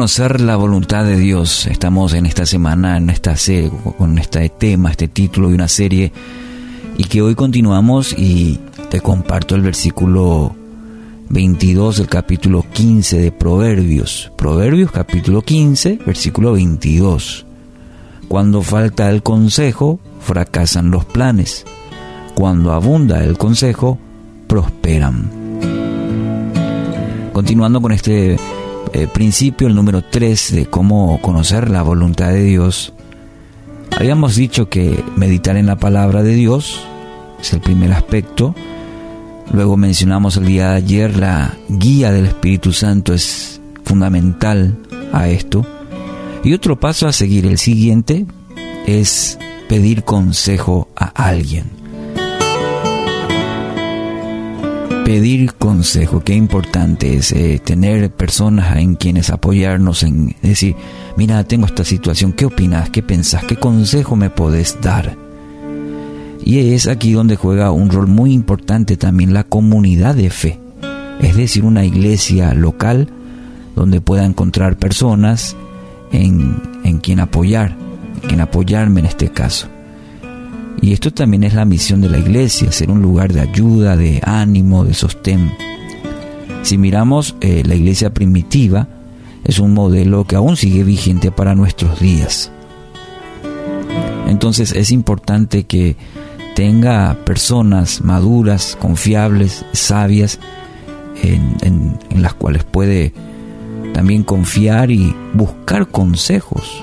conocer la voluntad de Dios. Estamos en esta semana en esta serie, con este tema, este título de una serie y que hoy continuamos y te comparto el versículo 22 del capítulo 15 de Proverbios. Proverbios capítulo 15, versículo 22. Cuando falta el consejo, fracasan los planes. Cuando abunda el consejo, prosperan. Continuando con este eh, principio, el número 3 de cómo conocer la voluntad de Dios, habíamos dicho que meditar en la palabra de Dios es el primer aspecto. Luego mencionamos el día de ayer la guía del Espíritu Santo es fundamental a esto. Y otro paso a seguir, el siguiente, es pedir consejo a alguien. Pedir consejo, qué importante es eh, tener personas en quienes apoyarnos, en decir, mira, tengo esta situación, ¿qué opinas? ¿Qué pensás? ¿Qué consejo me podés dar? Y es aquí donde juega un rol muy importante también la comunidad de fe, es decir, una iglesia local donde pueda encontrar personas en, en quien apoyar, en quien apoyarme en este caso. Y esto también es la misión de la iglesia, ser un lugar de ayuda, de ánimo, de sostén. Si miramos eh, la iglesia primitiva, es un modelo que aún sigue vigente para nuestros días. Entonces es importante que tenga personas maduras, confiables, sabias, en, las cuales puede también confiar y buscar consejos.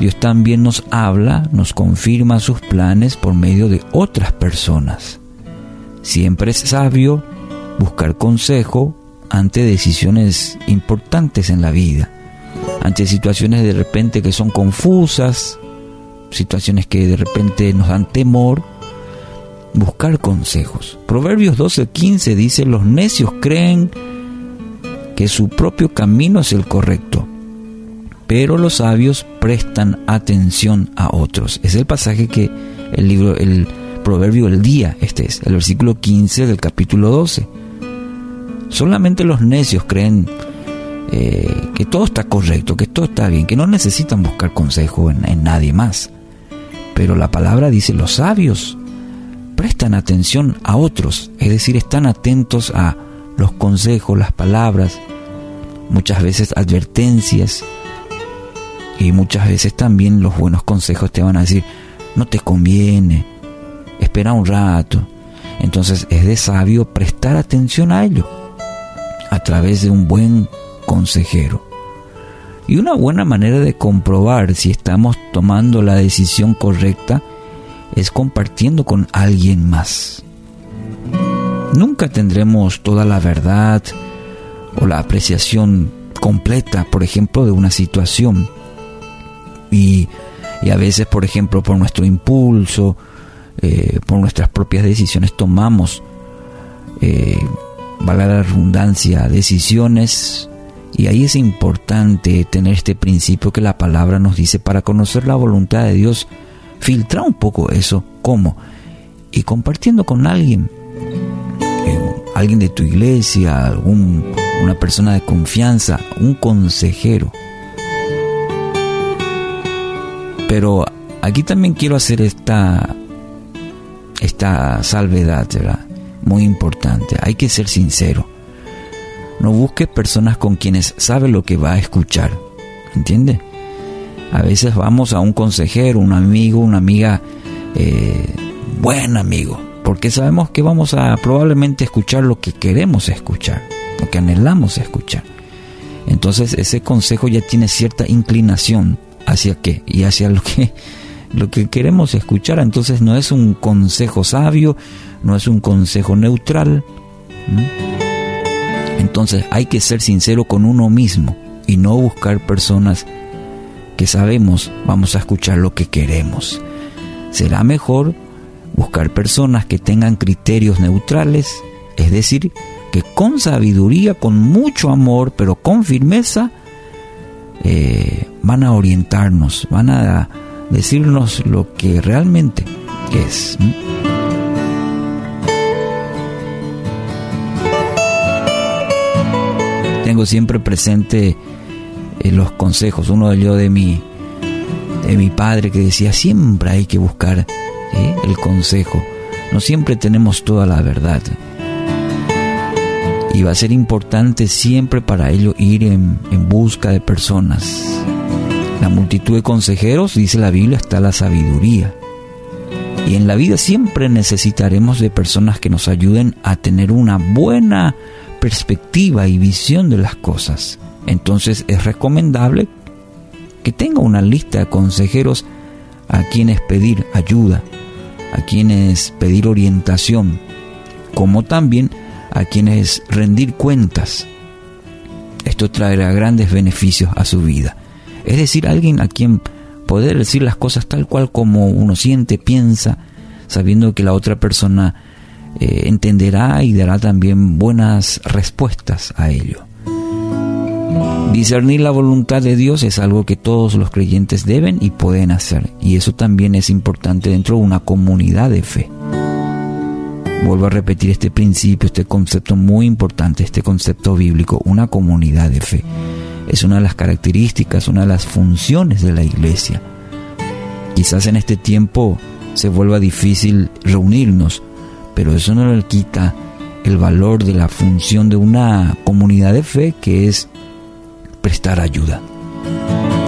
Dios también nos habla, nos confirma sus planes por medio de otras personas. Siempre es sabio buscar consejo ante decisiones importantes en la vida, ante situaciones de repente que son confusas, situaciones que de repente nos dan temor, buscar consejos. Proverbios 12:15 dice, los necios creen que su propio camino es el correcto, pero los sabios prestan atención a otros. Es el pasaje que el libro, el proverbio del día, este es, el versículo 15 del capítulo 12. Solamente los necios creen eh, que todo está correcto, que todo está bien, que no necesitan buscar consejo en, en nadie más. Pero la palabra dice, los sabios prestan atención a otros, es decir, están atentos a los consejos, las palabras, muchas veces advertencias, y muchas veces también los buenos consejos te van a decir, no te conviene, espera un rato. Entonces es de sabio prestar atención a ello a través de un buen consejero. Y una buena manera de comprobar si estamos tomando la decisión correcta es compartiendo con alguien más. Nunca tendremos toda la verdad o la apreciación completa, por ejemplo, de una situación y, a veces, por ejemplo, por nuestro impulso, eh, por nuestras propias decisiones, tomamos, eh, valga la redundancia, decisiones. Y ahí es importante tener este principio que la palabra nos dice para conocer la voluntad de Dios. Filtra un poco eso. ¿Cómo? Y compartiendo con alguien, alguien de tu iglesia, algún, una persona de confianza, un consejero. Pero aquí también quiero hacer esta, esta salvedad, ¿verdad? Muy importante. Hay que ser sincero. No busques personas con quienes sabe lo que va a escuchar. ¿Entiende? A veces vamos a un consejero, un amigo, una amiga, eh, buen amigo, porque sabemos que vamos a probablemente escuchar lo que queremos escuchar, lo que anhelamos escuchar. Entonces ese consejo ya tiene cierta inclinación hacia qué y hacia lo que lo que queremos escuchar. Entonces no es un consejo sabio, no es un consejo neutral. Entonces hay que ser sincero con uno mismo y no buscar personas que sabemos vamos a escuchar lo que queremos. Será mejor buscar personas que tengan criterios neutrales, es decir, que con sabiduría, con mucho amor, pero con firmeza, eh, van a orientarnos, van a decirnos lo que realmente es. tengo siempre presente eh, los consejos. Uno de ellos de mi, de mi padre que decía, siempre hay que buscar el consejo. No siempre tenemos toda la verdad. Y va a ser importante siempre para ello ir en, en busca de personas. La multitud de consejeros, dice la Biblia, está la sabiduría. Y en la vida siempre necesitaremos de personas que nos ayuden a tener una buena perspectiva y visión de las cosas. Entonces es recomendable que tenga una lista de consejeros a quienes pedir ayuda, a quienes pedir orientación, como también a quienes rendir cuentas. Esto traerá grandes beneficios a su vida. Es decir, alguien a quien poder decir las cosas tal cual como uno siente, piensa, sabiendo que la otra persona eh, entenderá y dará también buenas respuestas a ello. Discernir la voluntad de Dios es algo que todos los creyentes deben y pueden hacer, y eso también es importante dentro de una comunidad de fe. Vuelvo a repetir este principio, este concepto muy importante, este concepto bíblico, una comunidad de fe es una de las características, una de las funciones de la iglesia. Quizás en este tiempo se vuelva difícil reunirnos, pero eso no le quita el valor de la función de una comunidad de fe que es prestar ayuda.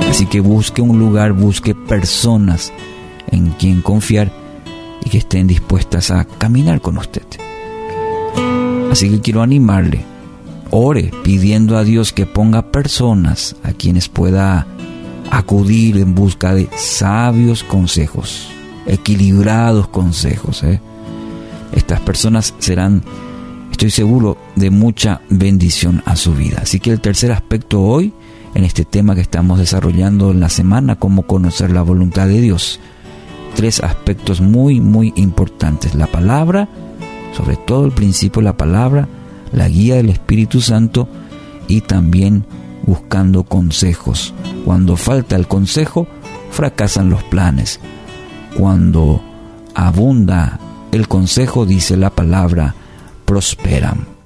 Así que busque un lugar, busque personas en quien confiar que estén dispuestas a caminar con usted. Así que quiero animarle ore pidiendo a Dios que ponga personas a quienes pueda acudir en busca de sabios consejos, equilibrados consejos. ¿eh? Estas personas serán, estoy seguro, de mucha bendición a su vida. Así que el tercer aspecto hoy, en este tema que estamos desarrollando en la semana, cómo conocer la voluntad de Dios. Tres aspectos muy, muy importantes. La palabra, sobre todo el principio la palabra, la guía del Espíritu Santo y también buscando consejos. Cuando falta el consejo, fracasan los planes. Cuando abunda el consejo, dice la palabra, prosperan.